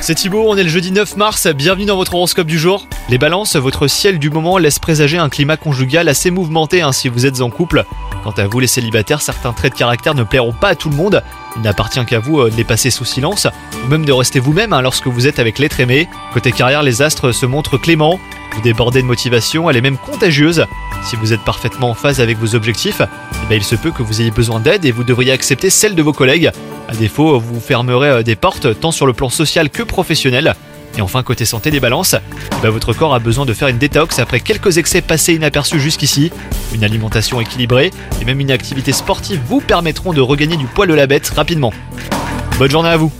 C'est Thibaut, on est le jeudi 9 mars, bienvenue dans votre horoscope du jour. Les balances, votre ciel du moment laisse présager un climat conjugal assez mouvementé hein, si vous êtes en couple. Quant à vous les célibataires, certains traits de caractère ne plairont pas à tout le monde. Il n'appartient qu'à vous euh, de les passer sous silence, ou même de rester vous-même hein, lorsque vous êtes avec l'être aimé. Côté carrière, les astres se montrent cléments, vous débordez de motivation, elle est même contagieuse. Si vous êtes parfaitement en phase avec vos objectifs, eh ben, il se peut que vous ayez besoin d'aide et vous devriez accepter celle de vos collègues. À défaut, vous fermerez euh, des portes tant sur le plan social que professionnel. Et enfin, côté santé des balances, ben, votre corps a besoin de faire une détox après quelques excès passés inaperçus jusqu'ici. Une alimentation équilibrée et même une activité sportive vous permettront de regagner du poil de la bête rapidement. Bonne journée à vous